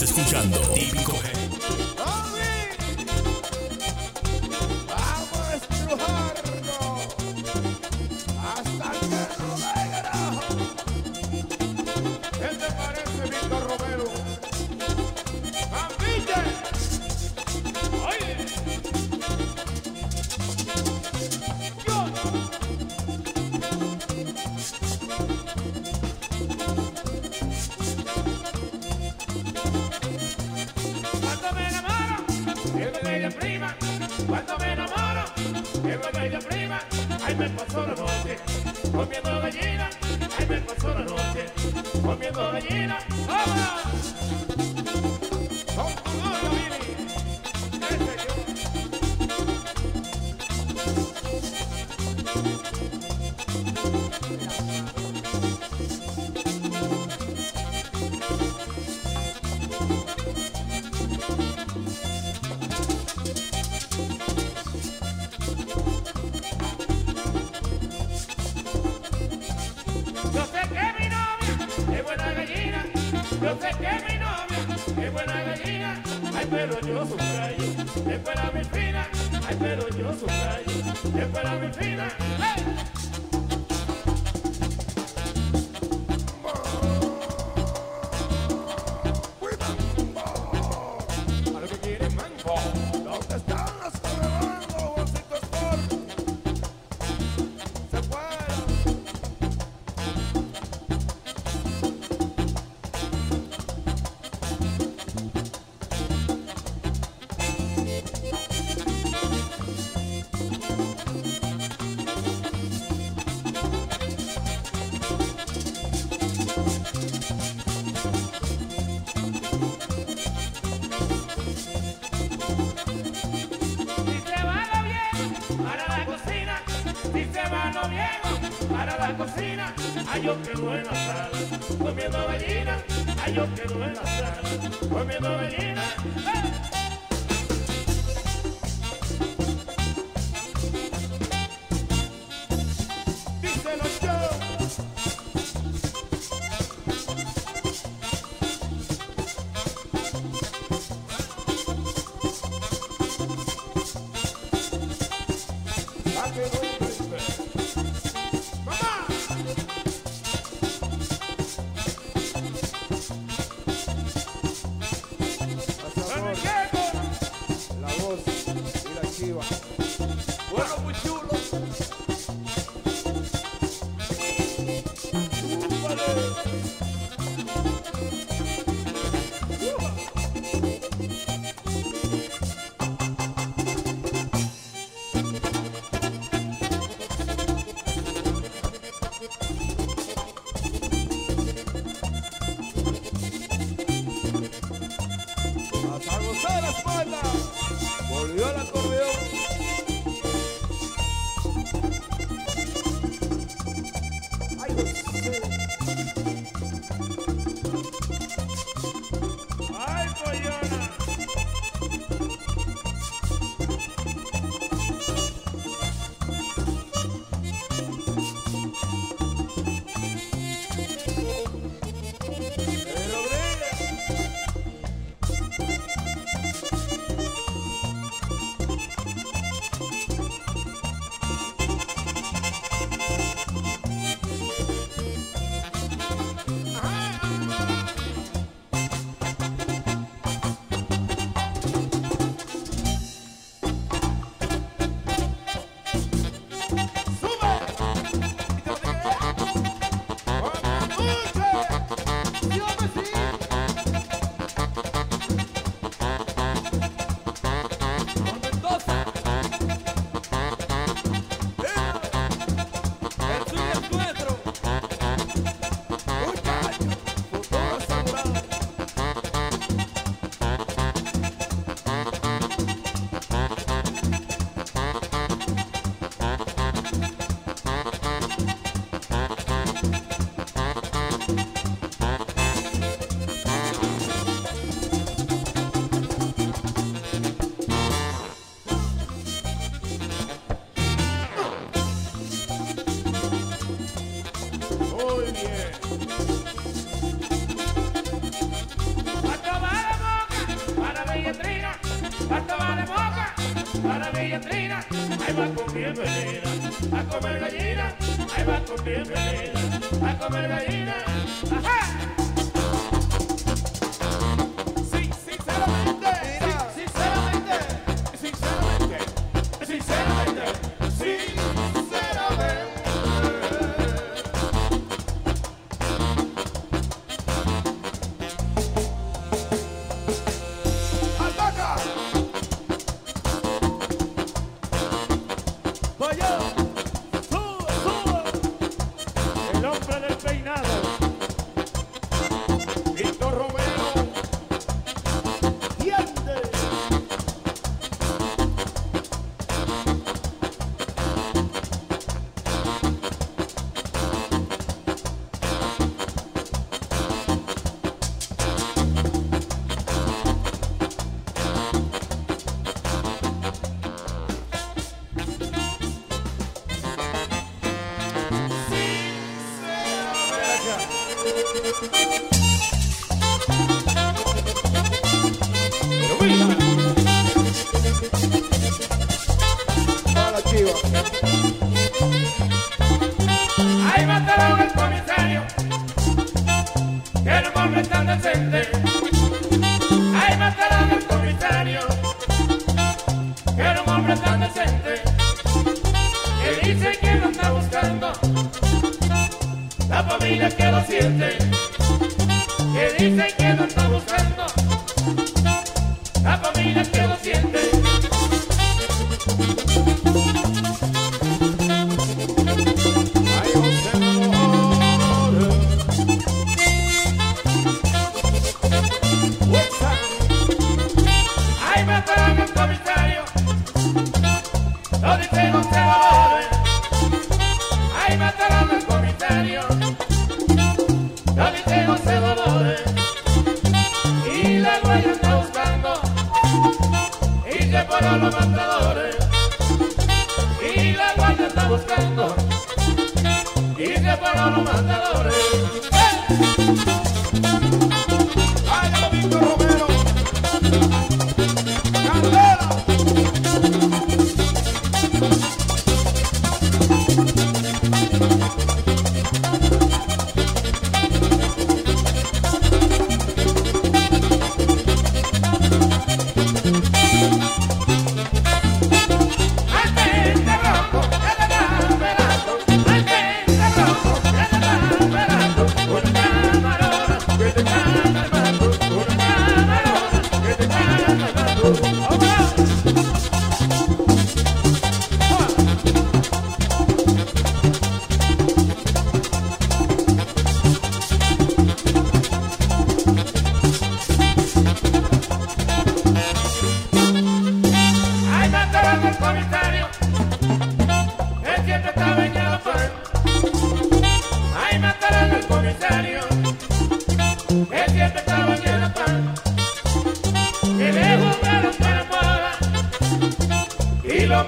Escuchando.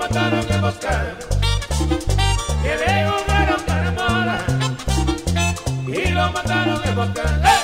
mataron en emboscada. Que le jugaron para y lo mataron en emboscada.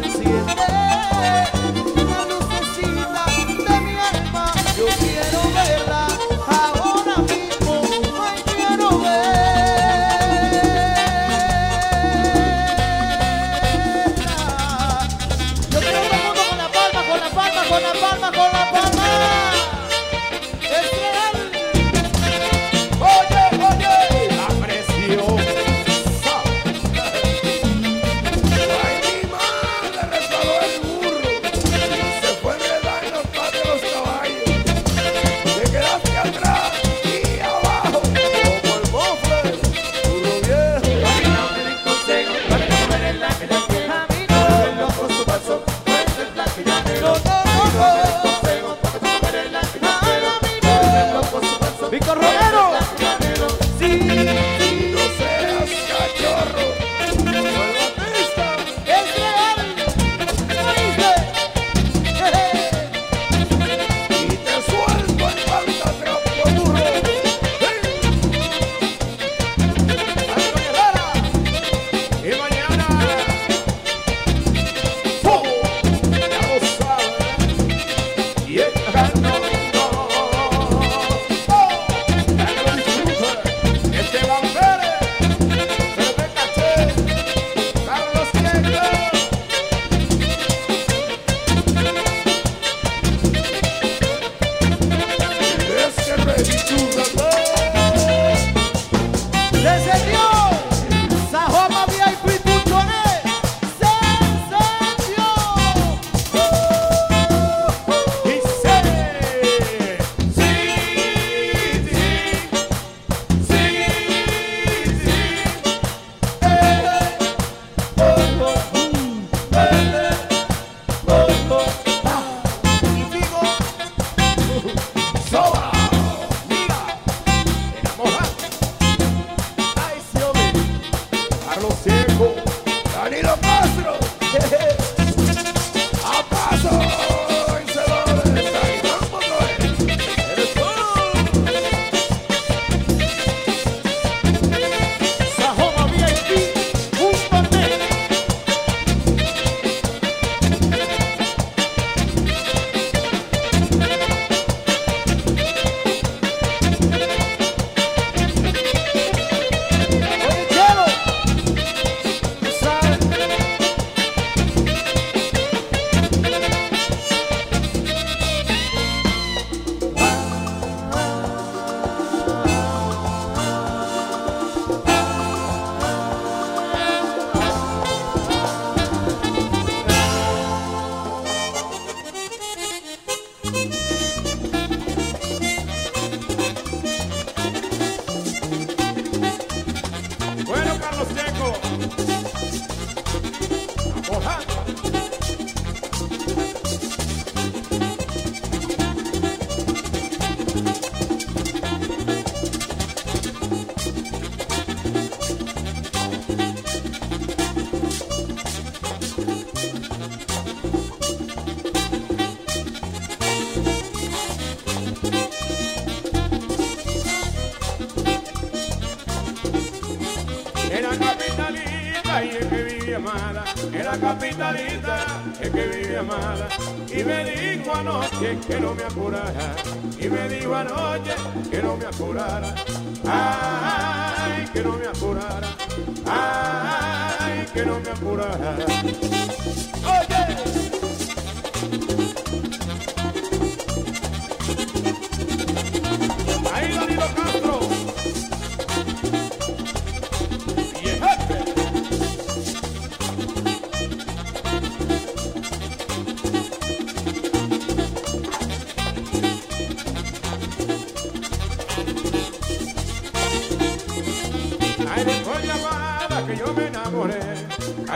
Mujer es la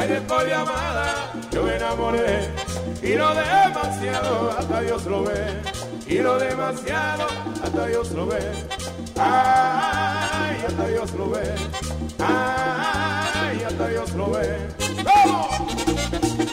Ay, después de yo me enamoré. Y lo demasiado, hasta Dios lo ve. Y lo demasiado, hasta Dios lo ve. Ay, hasta Dios lo ve. Ay, hasta Dios lo ve. ¡Vamos!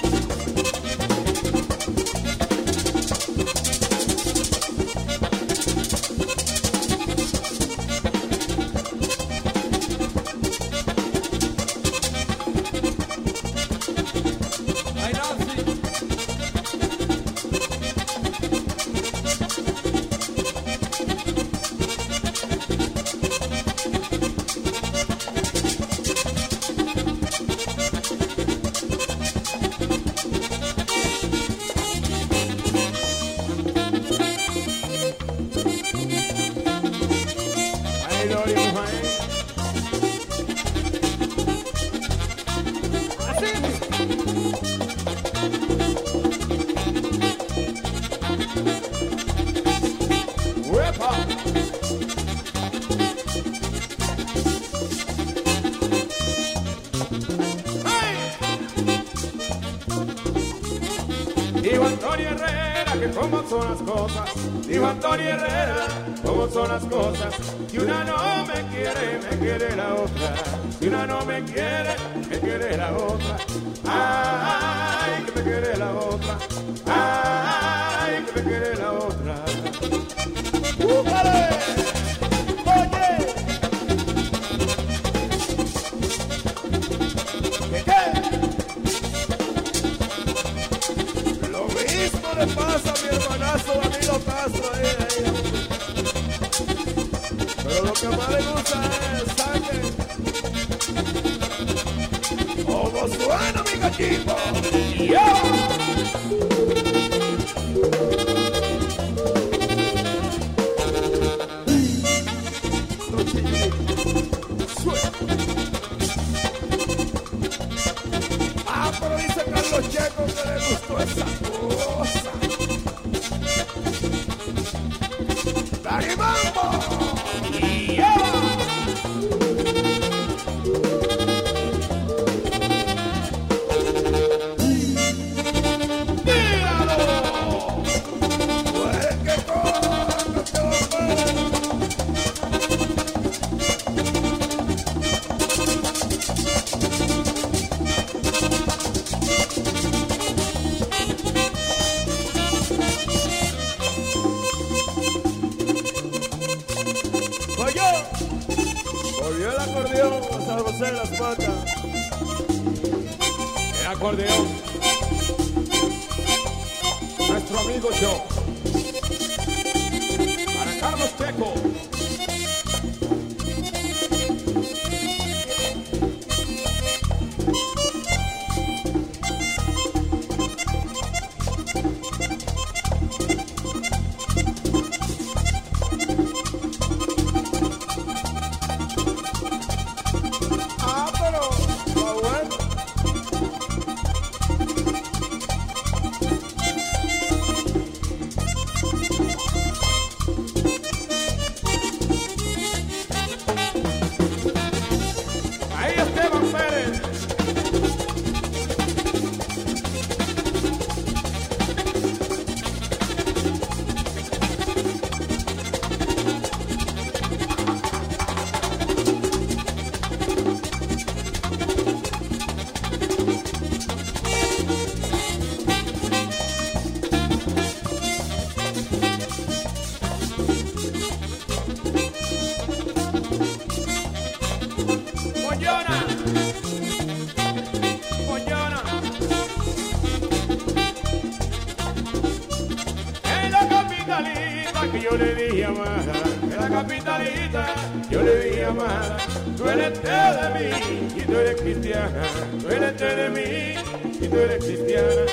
capitalista, yo le dije a tú eres té de mí y tú eres cristiana, tú eres té de mí y tú eres cristiana,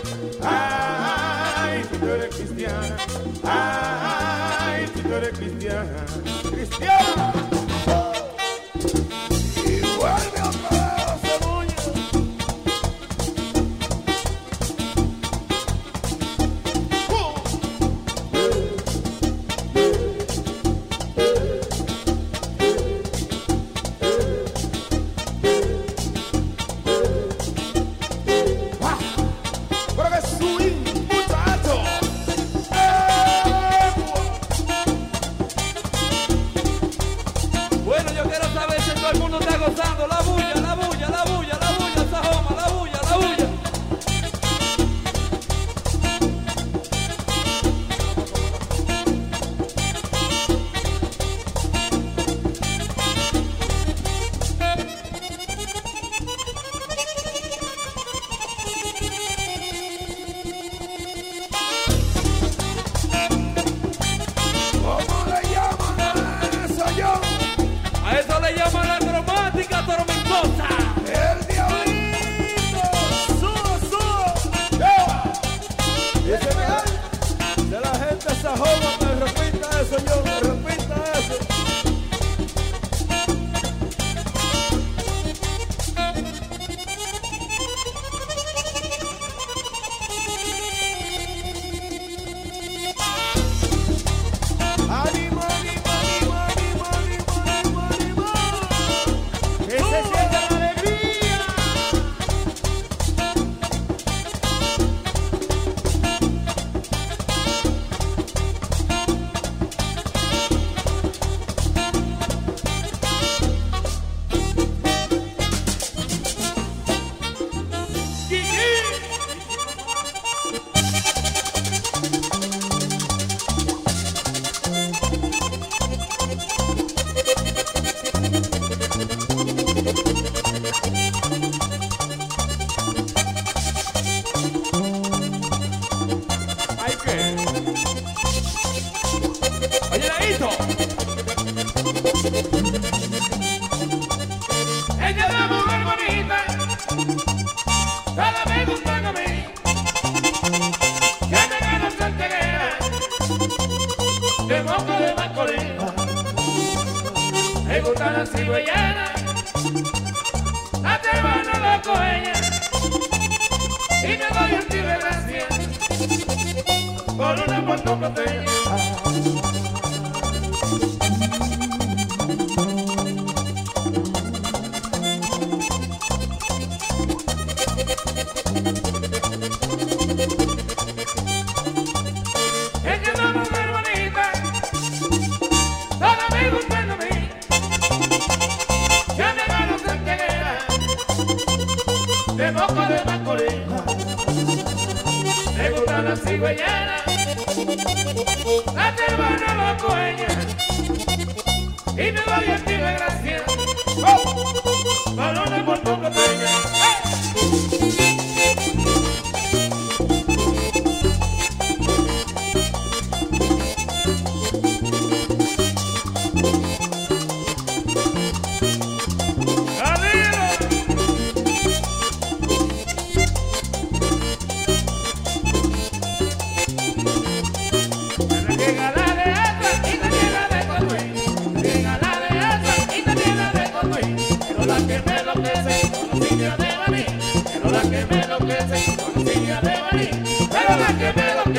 ay, si tú eres cristiana, ay, si tú eres cristiana, cristiana.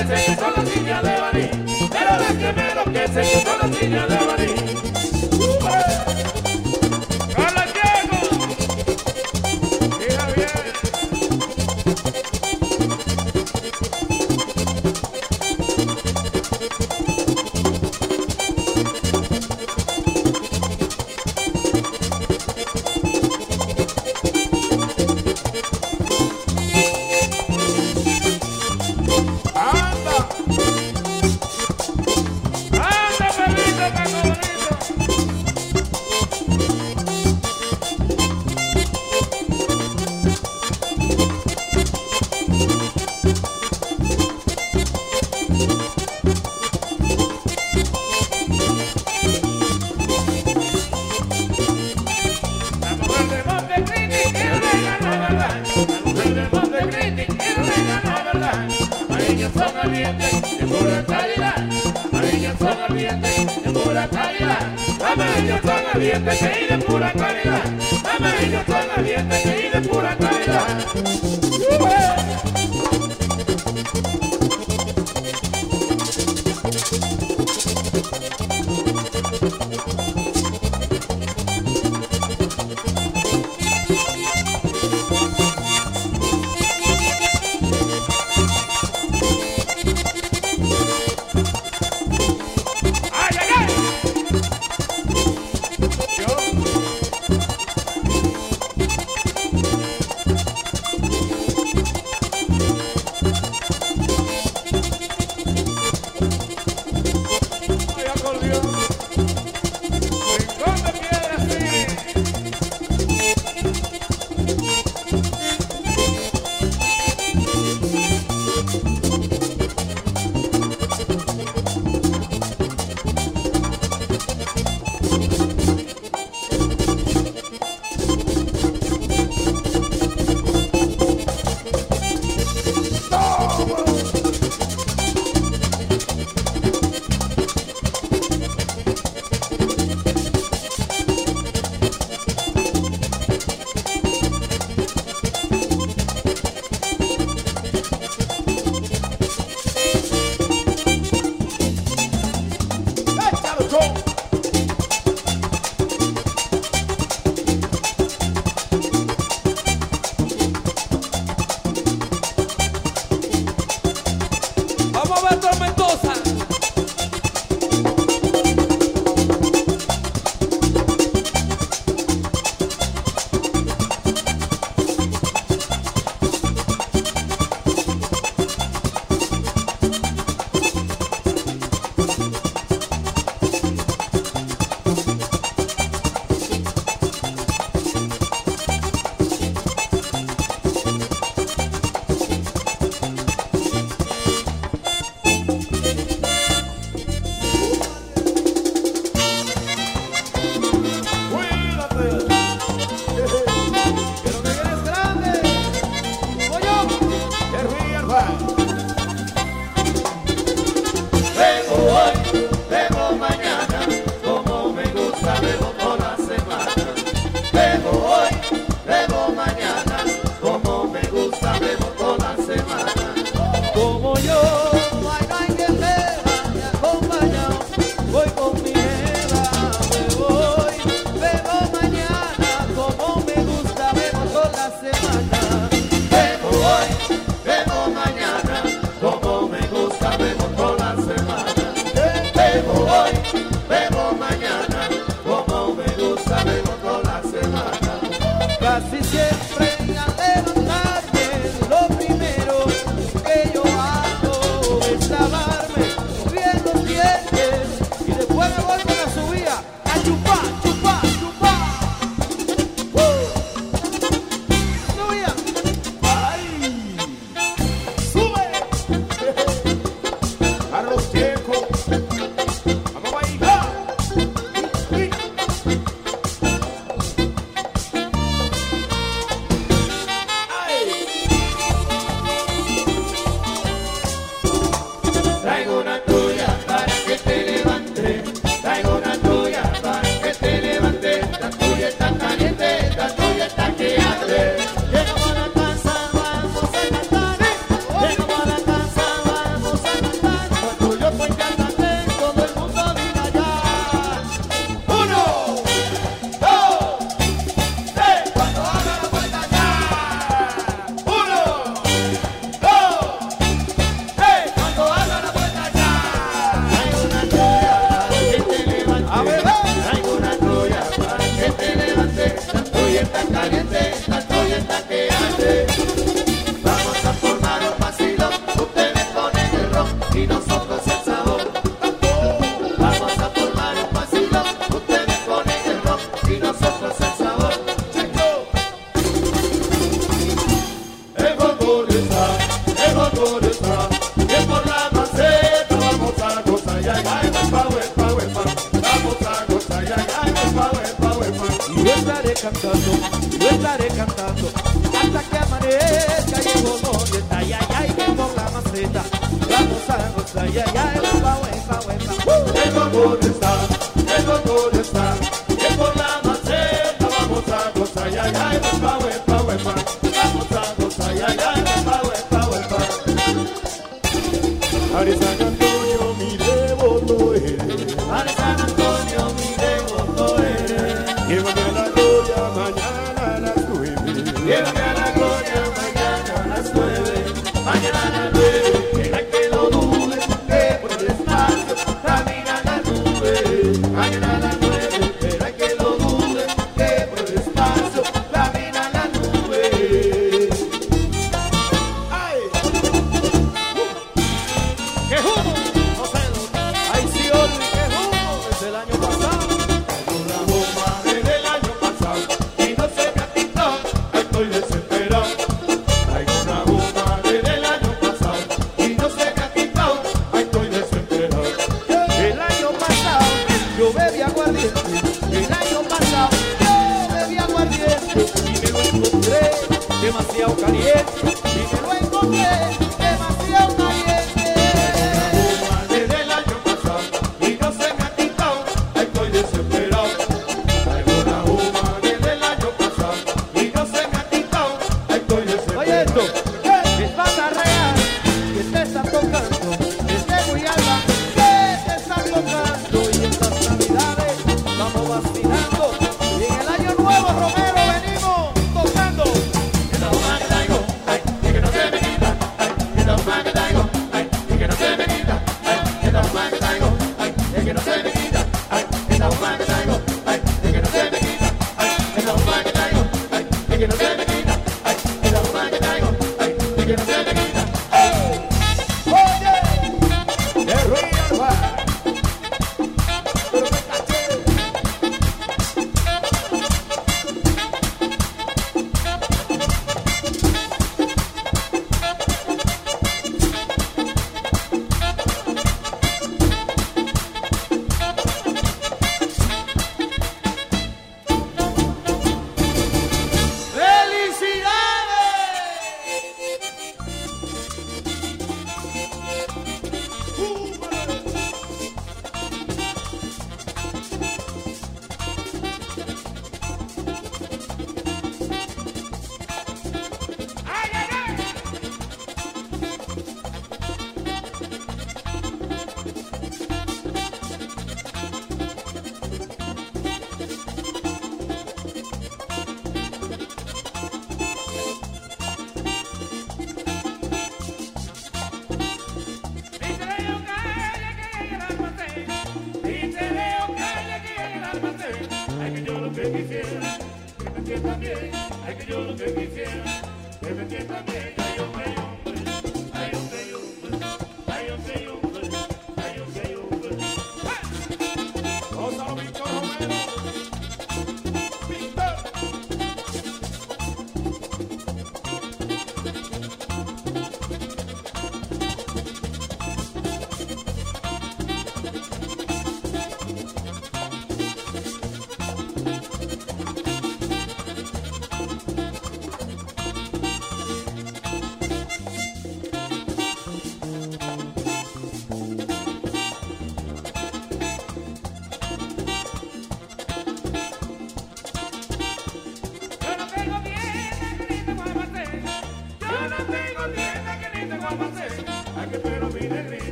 enloquece son las niñas de Baní, pero las que me enloquecen son las niñas de Baní.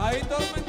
Ahí tormenta.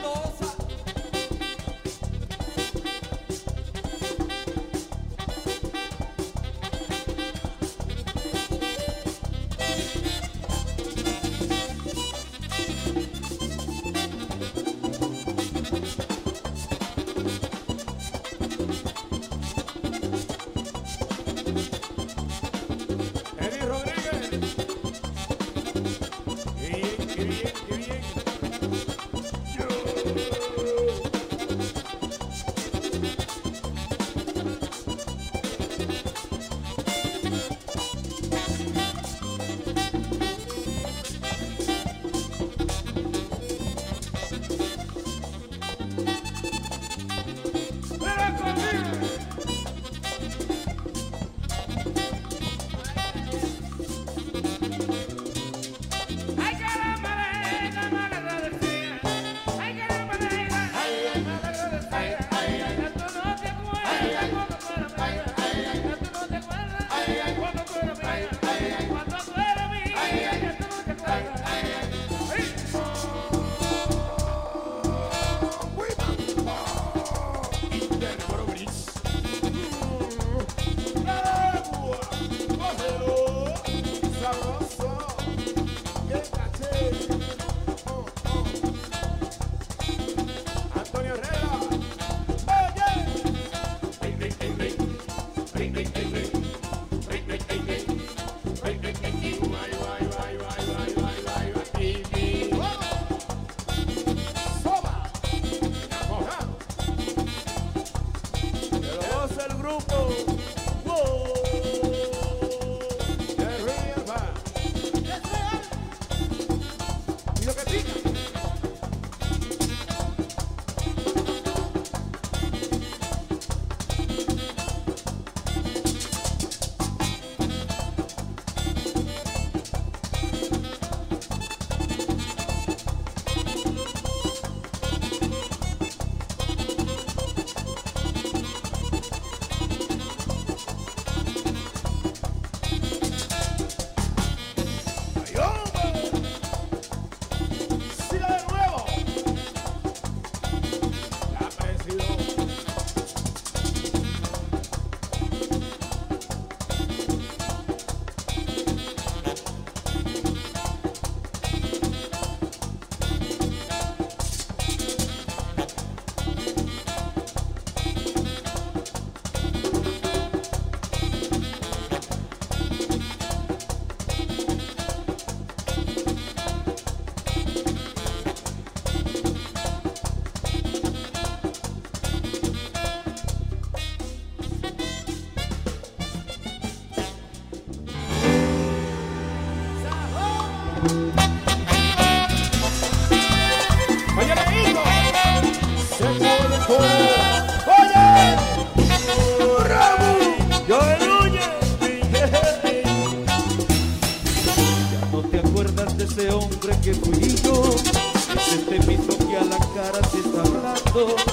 Oh.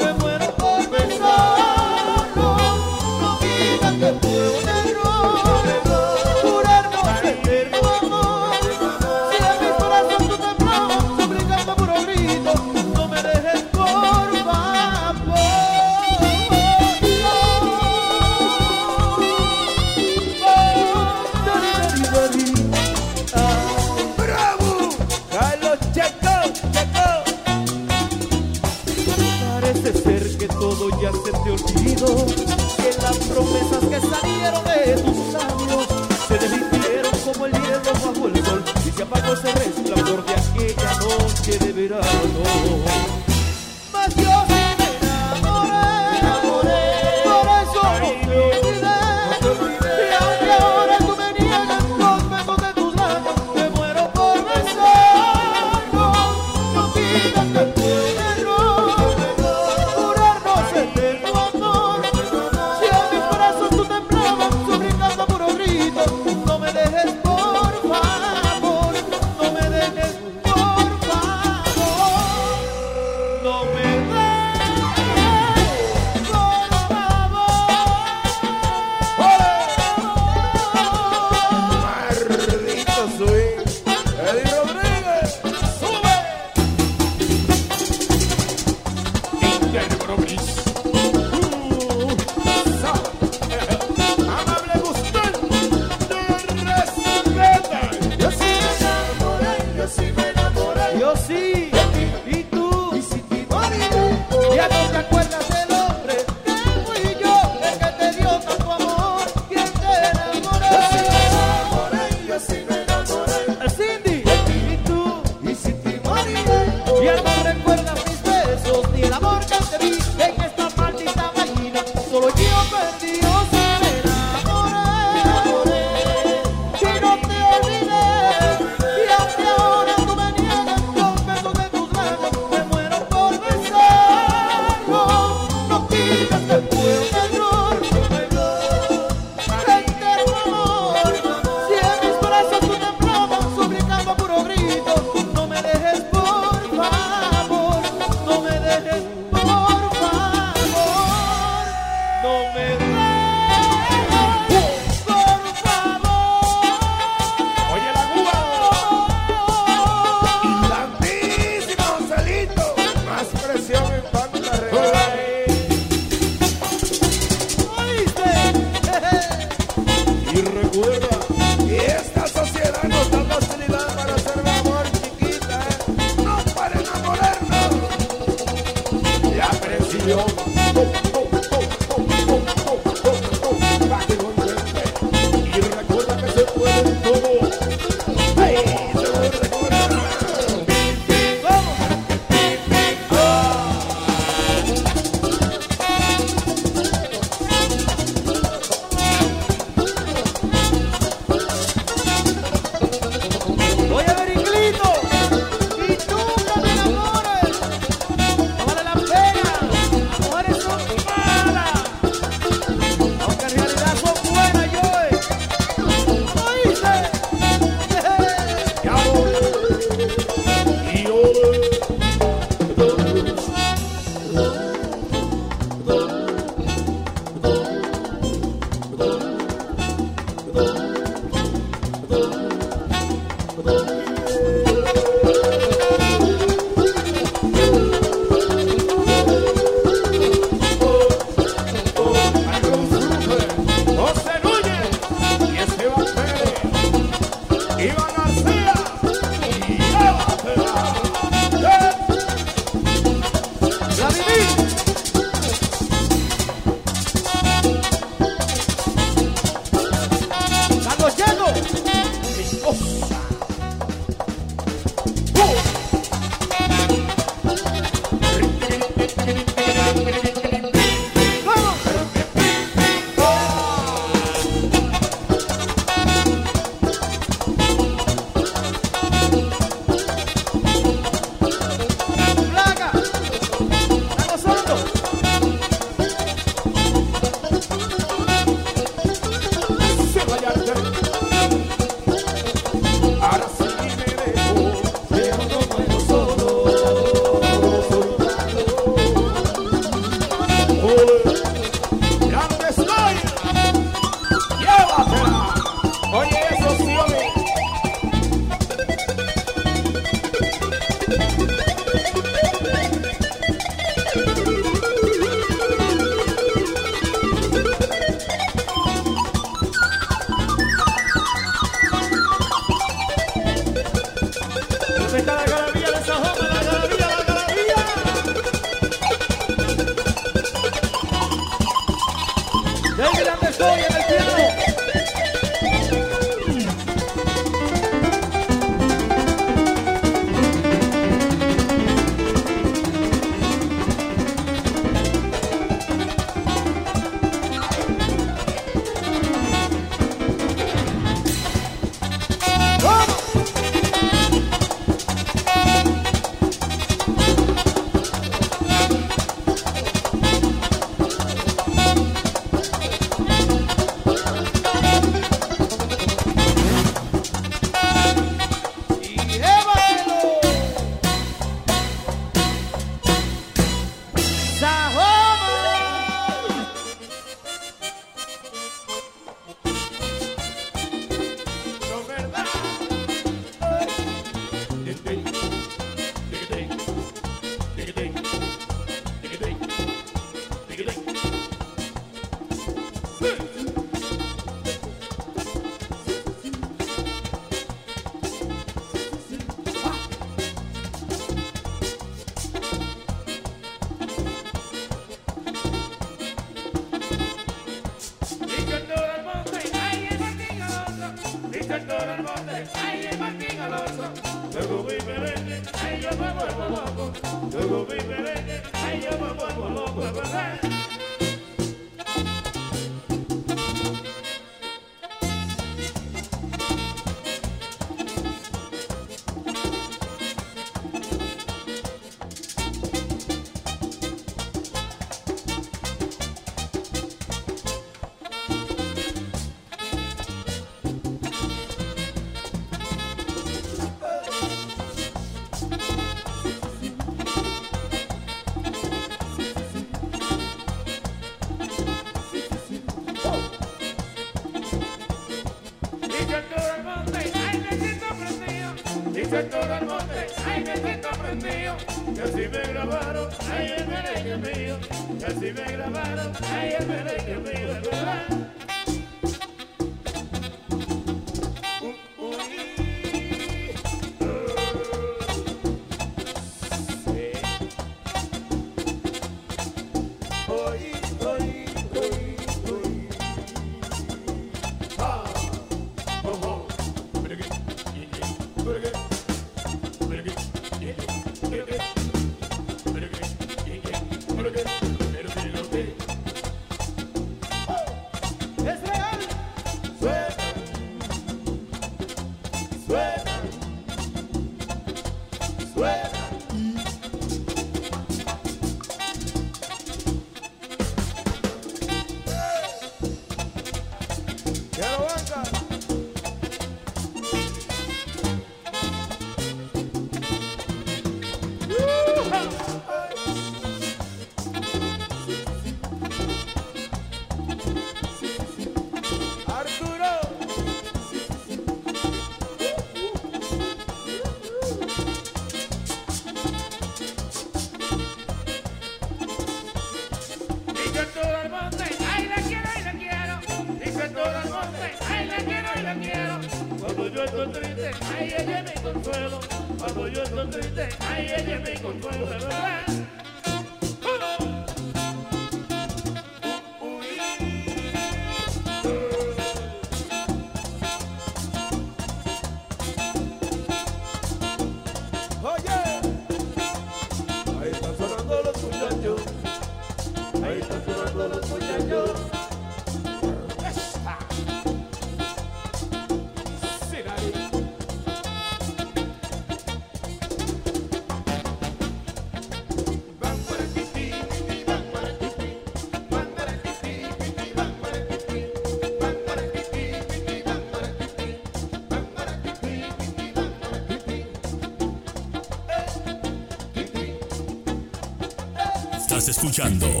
Escuchando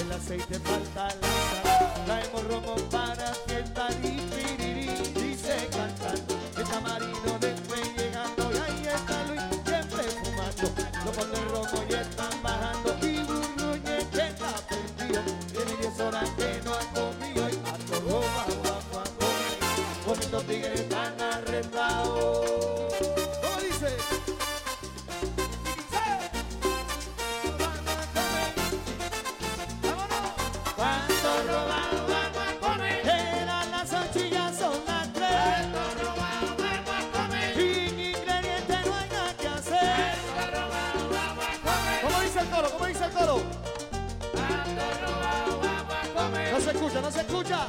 el aceite falta la sal, traemos romo para fiesta y piriri, dice cantando, el camarino no se escucha.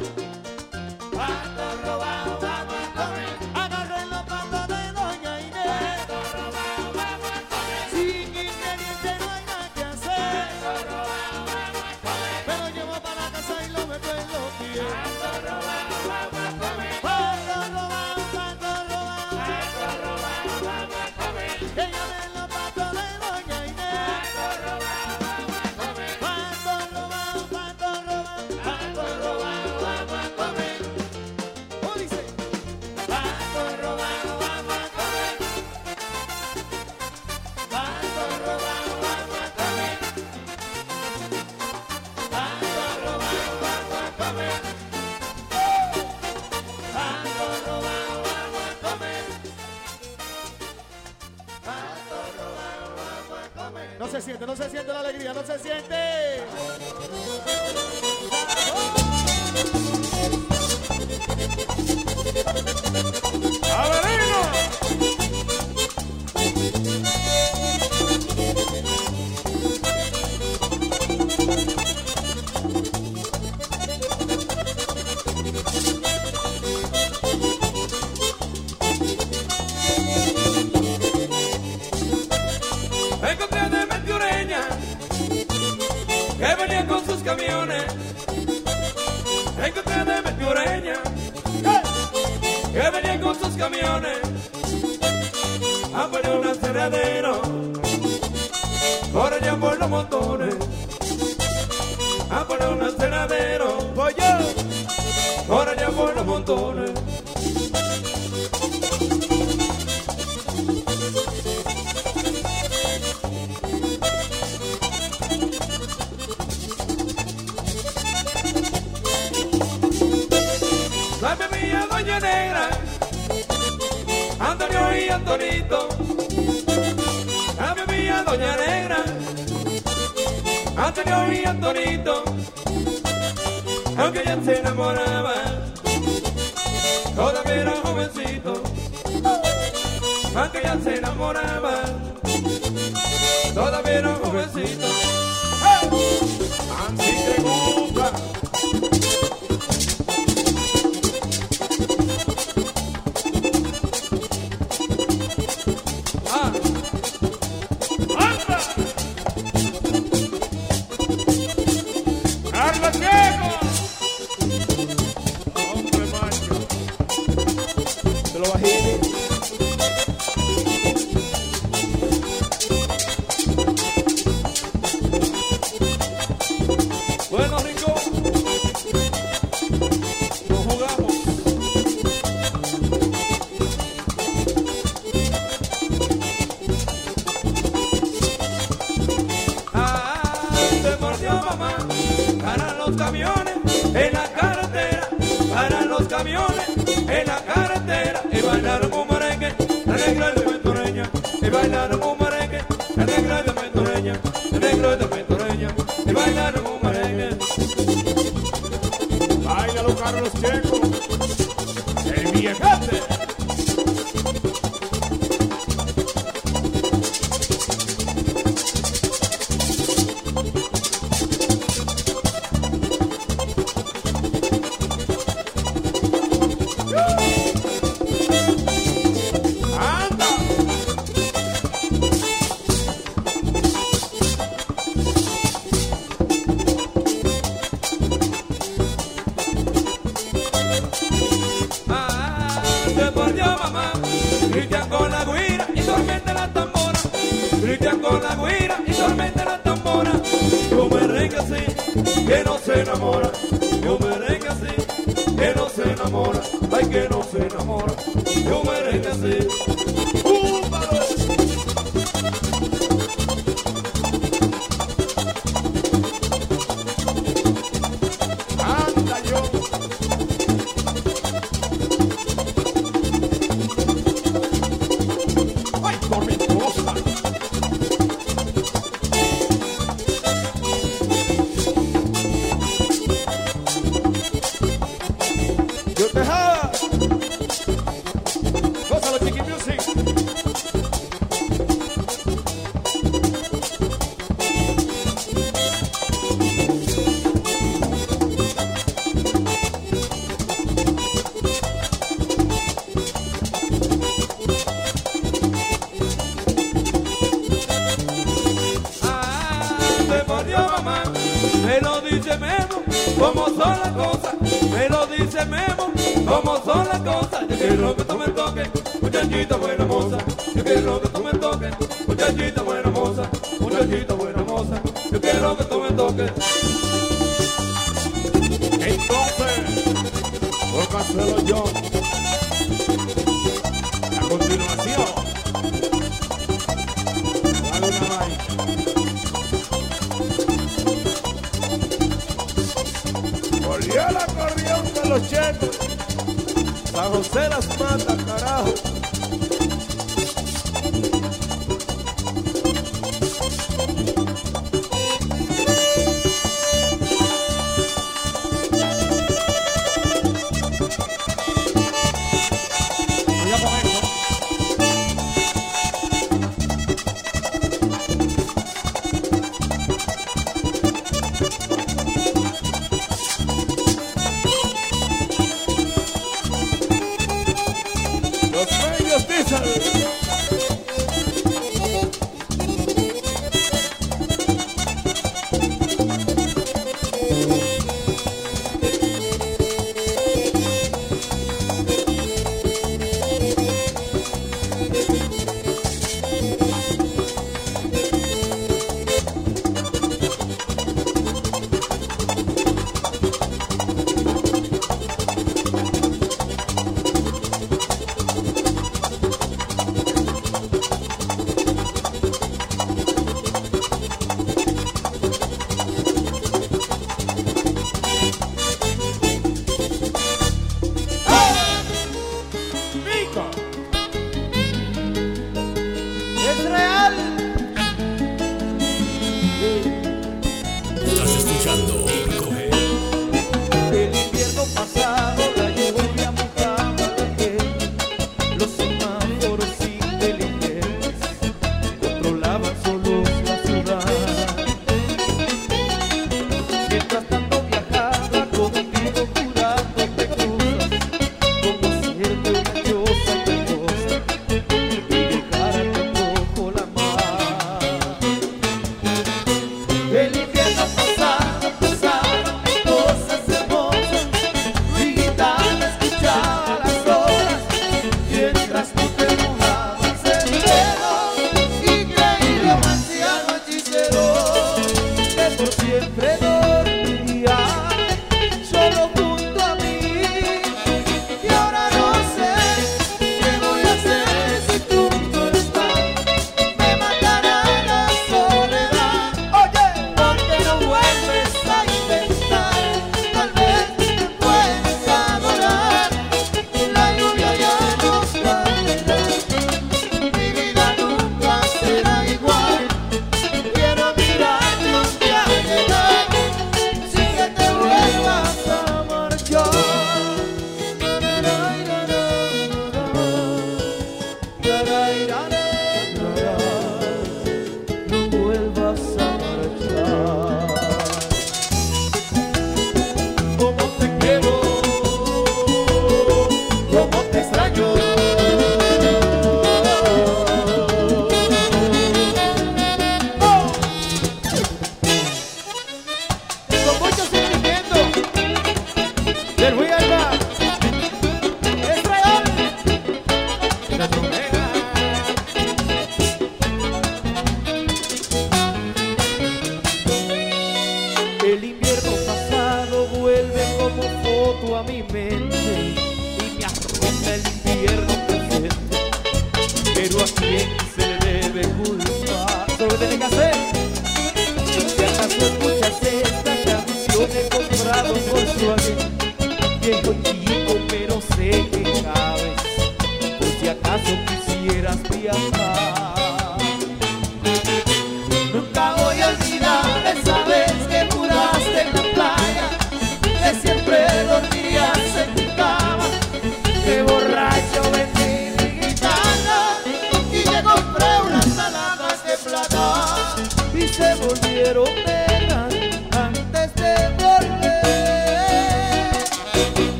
no se siente la alegría, no se siente.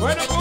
Bueno.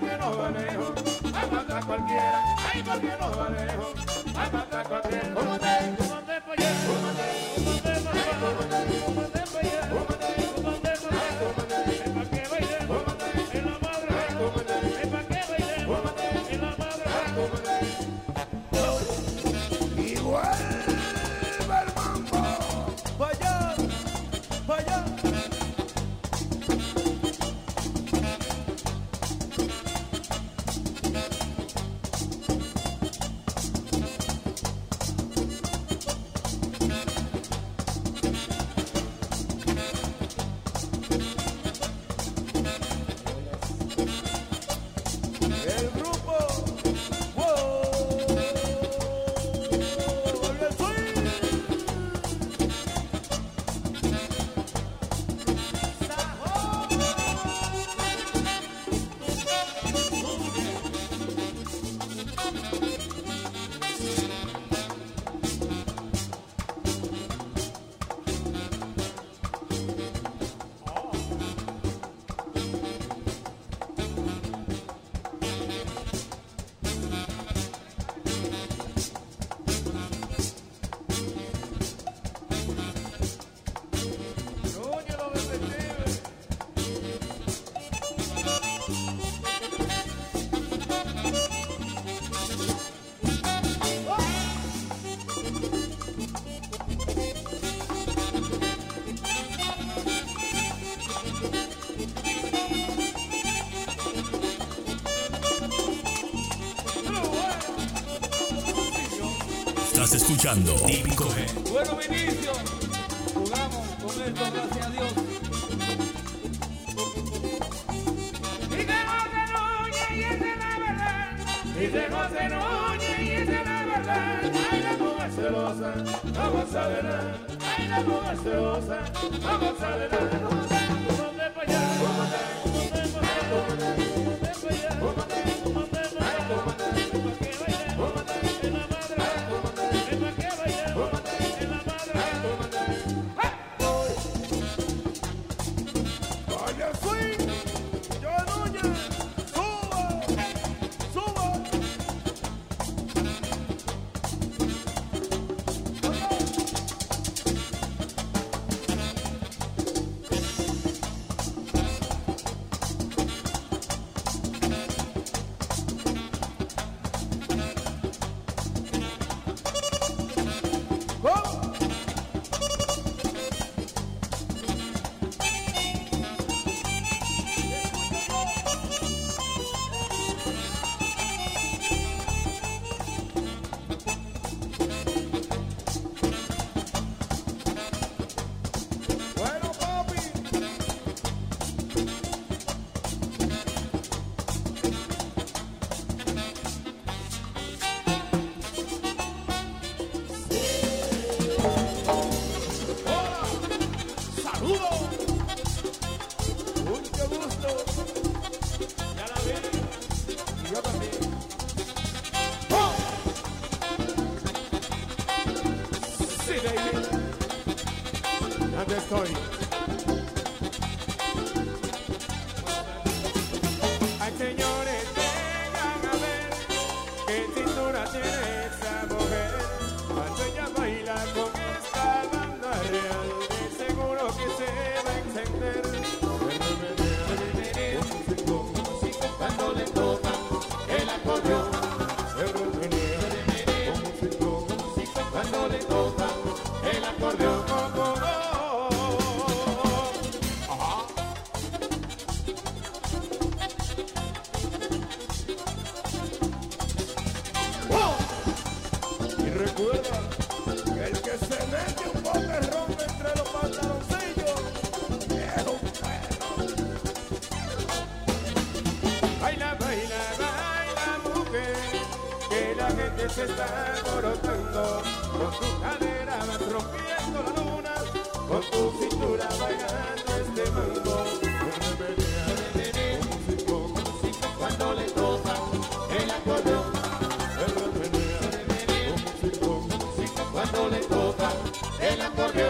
porque no a matar cualquiera, ay porque no a matar escuchando Típico Bueno, Vinicio, jugamos con esto, gracias a Dios. Y que no se y esa es la verdad. Y que no se y esa es la verdad. Ay, la mujer celosa, vamos a ver. Ay, la mujer celosa, vamos a ver. Recuerda que el que se mete un poco de rompe entre los pantaloncillos es un perro. Baila, baila, baila, mujer, que la gente se está alborotando. de la acordeón.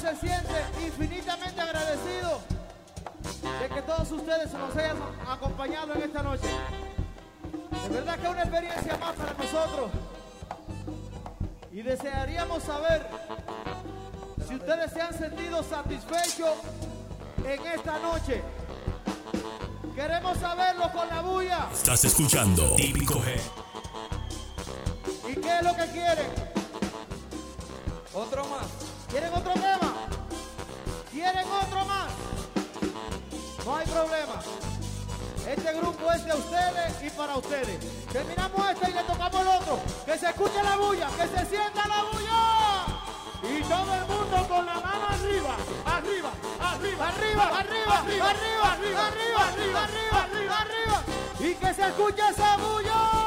Se siente infinitamente agradecido de que todos ustedes nos hayan acompañado en esta noche. De verdad que es una experiencia más para nosotros. Y desearíamos saber si ustedes se han sentido satisfechos en esta noche. Queremos saberlo con la bulla. Estás escuchando Típico G. Este grupo es de ustedes y para ustedes. Terminamos este y le tocamos el otro. Que se escuche la bulla, que se sienta la bulla. Y todo el mundo con la mano arriba, arriba, arriba, Arriba, arriba, arriba, arriba, arriba, arriba, arriba, arriba, arriba. Y que se escuche esa bulla.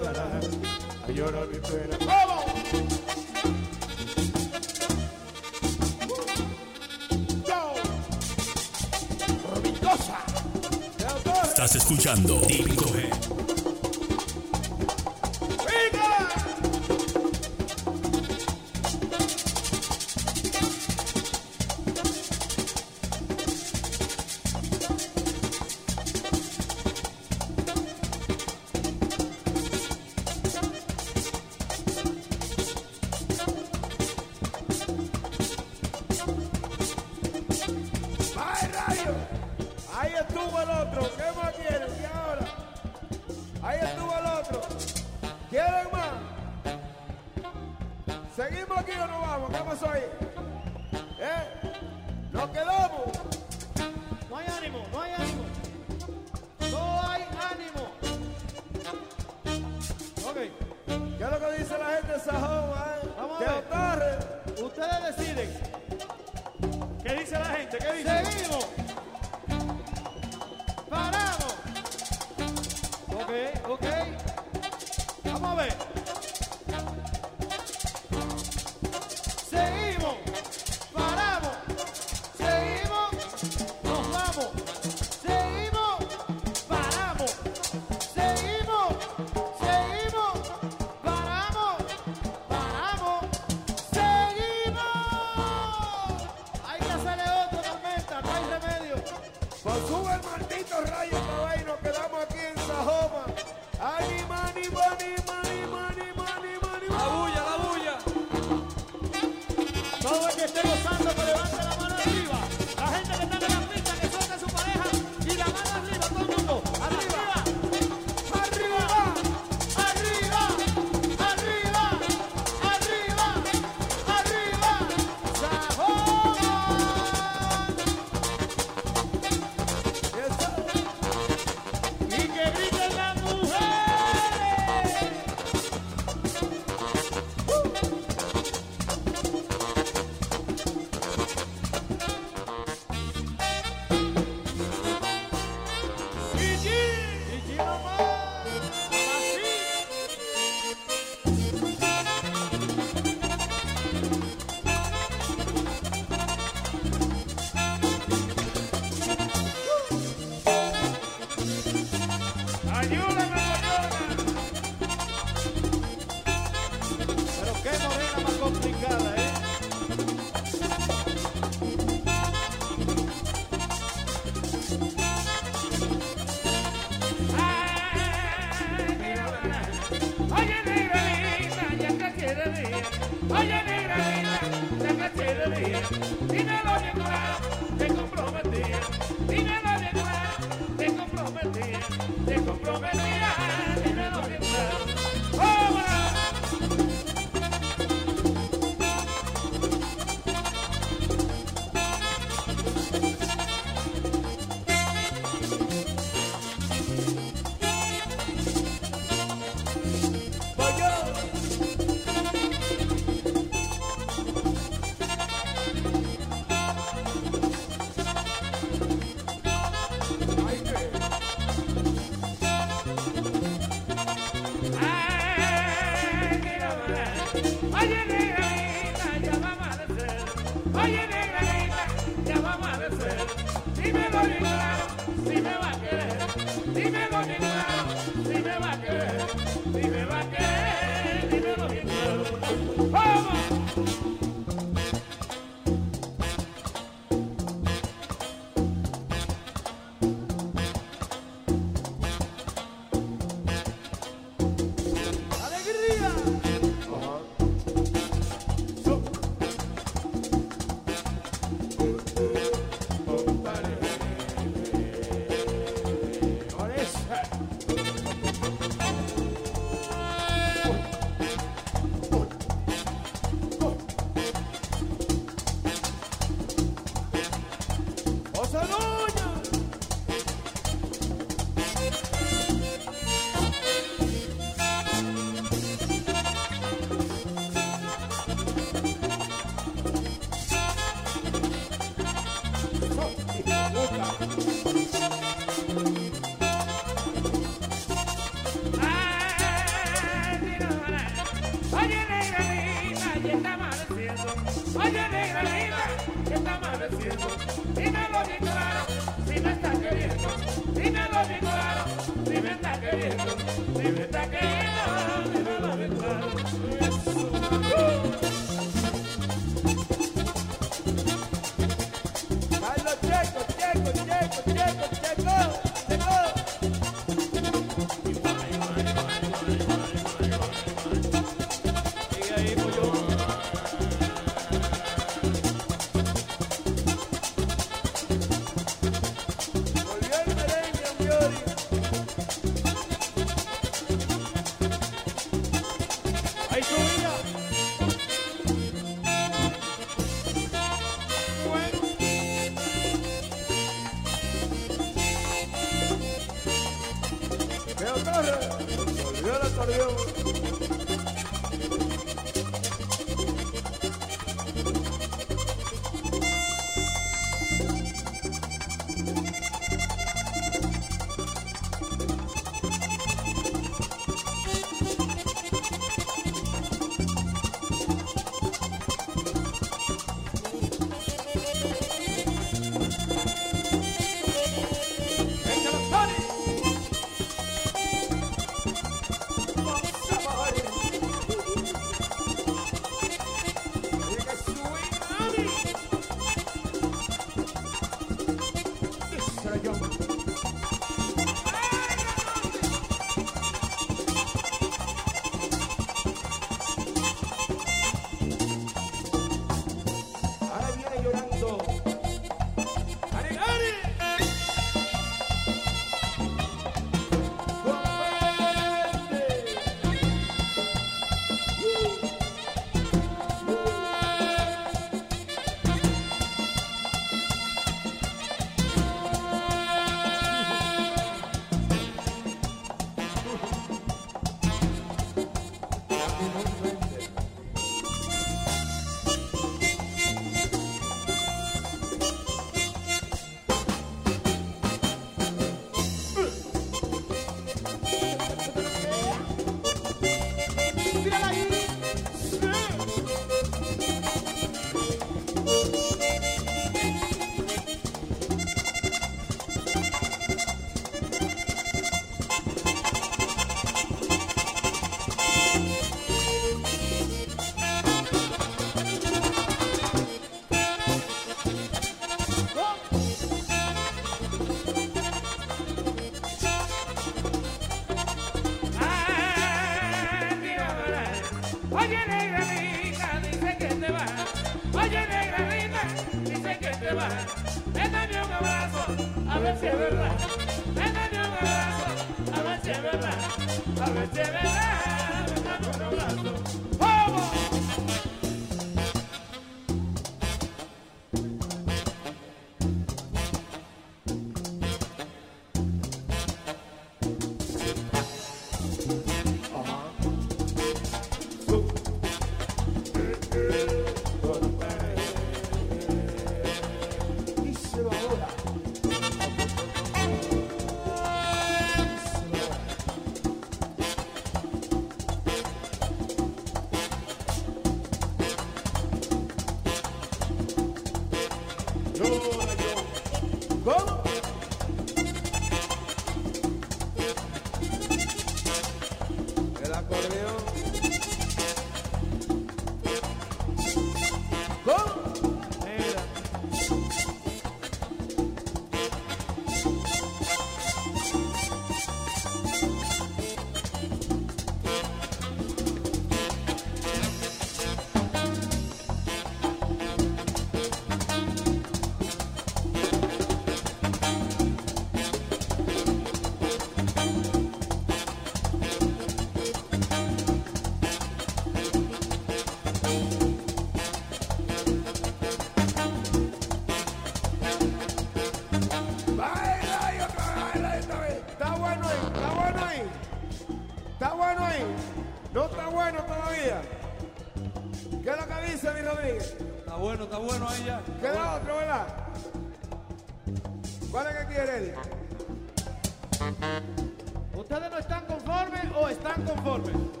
¿Ustedes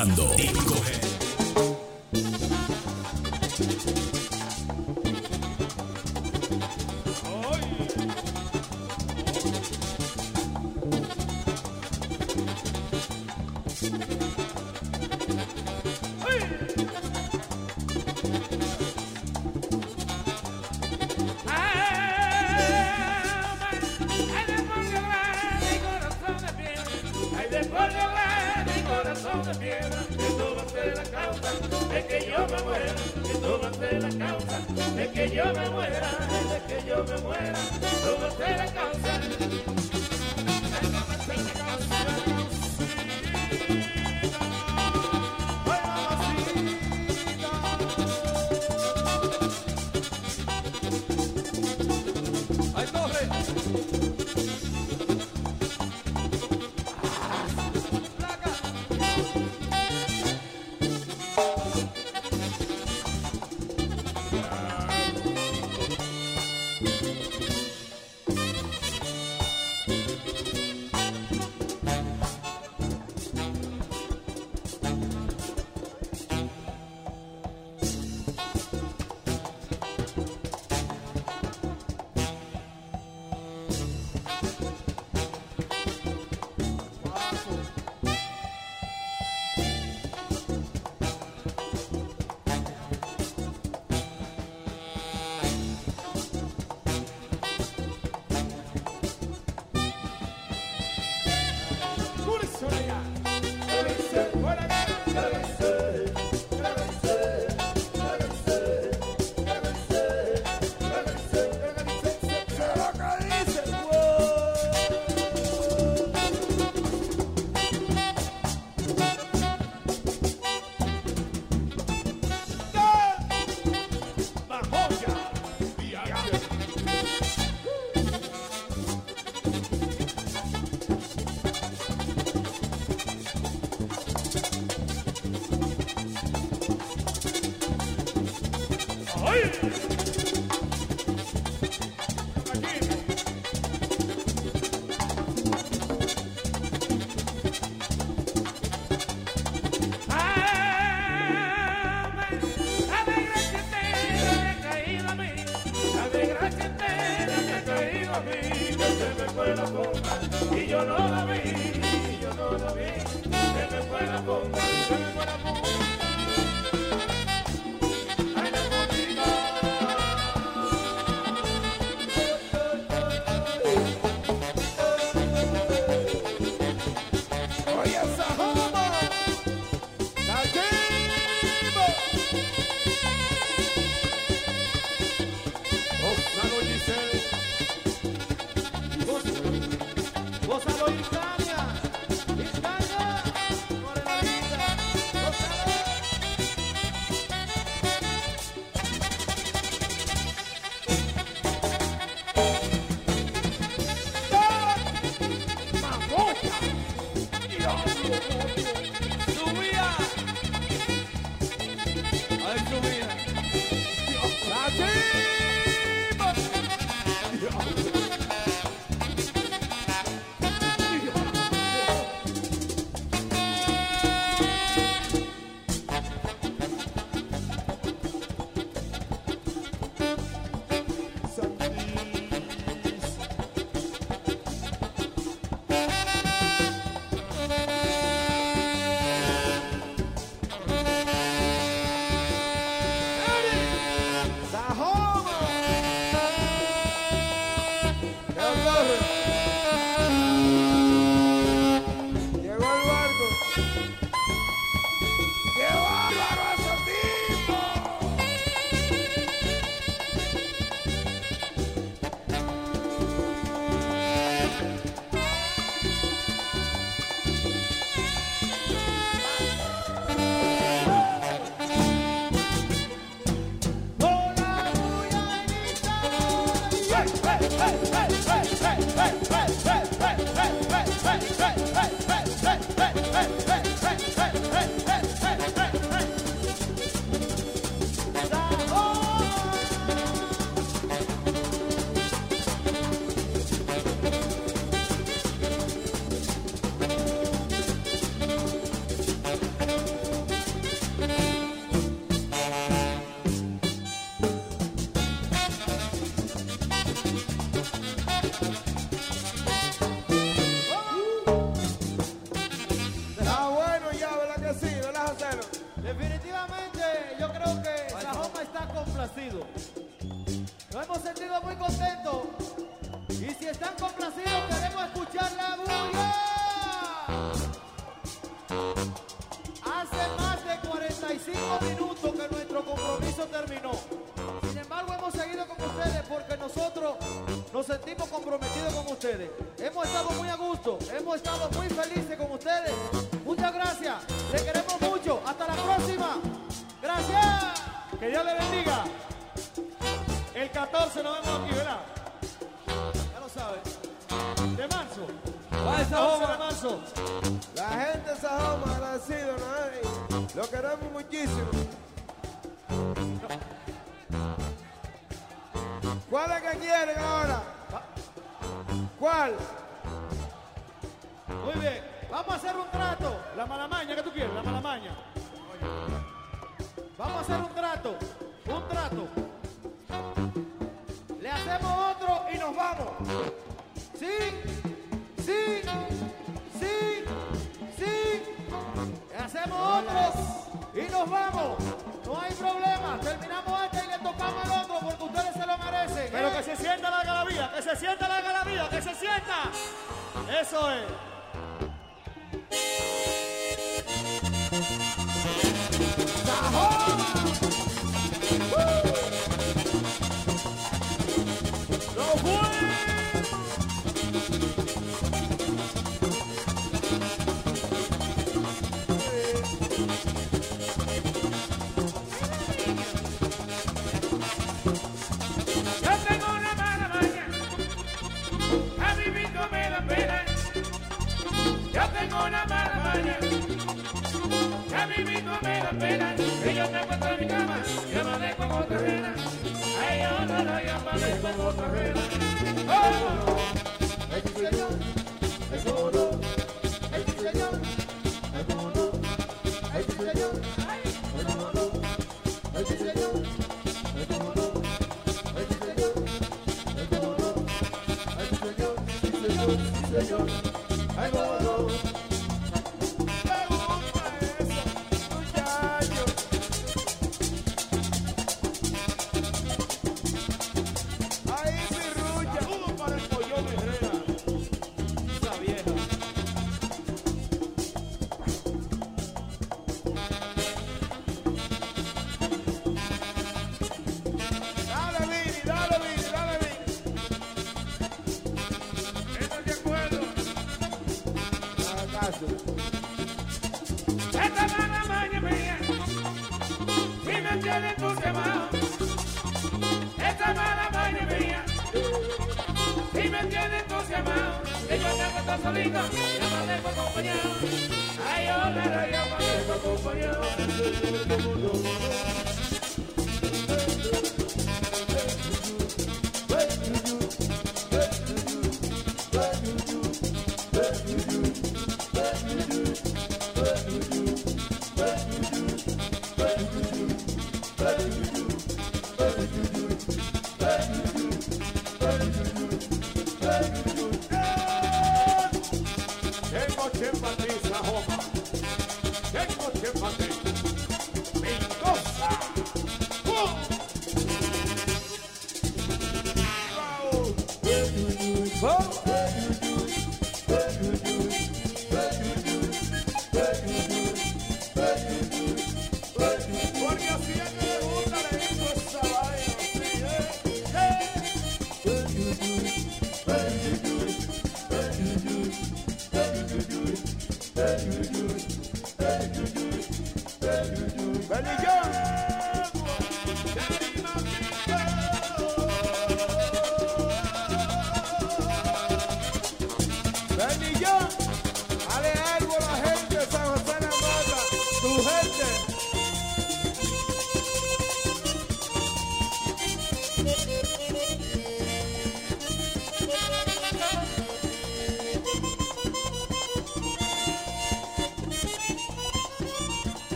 escuchando. Discogen. solito, solito, yo no debo acompañar. Ay, yo le doy yo no debo acompañar.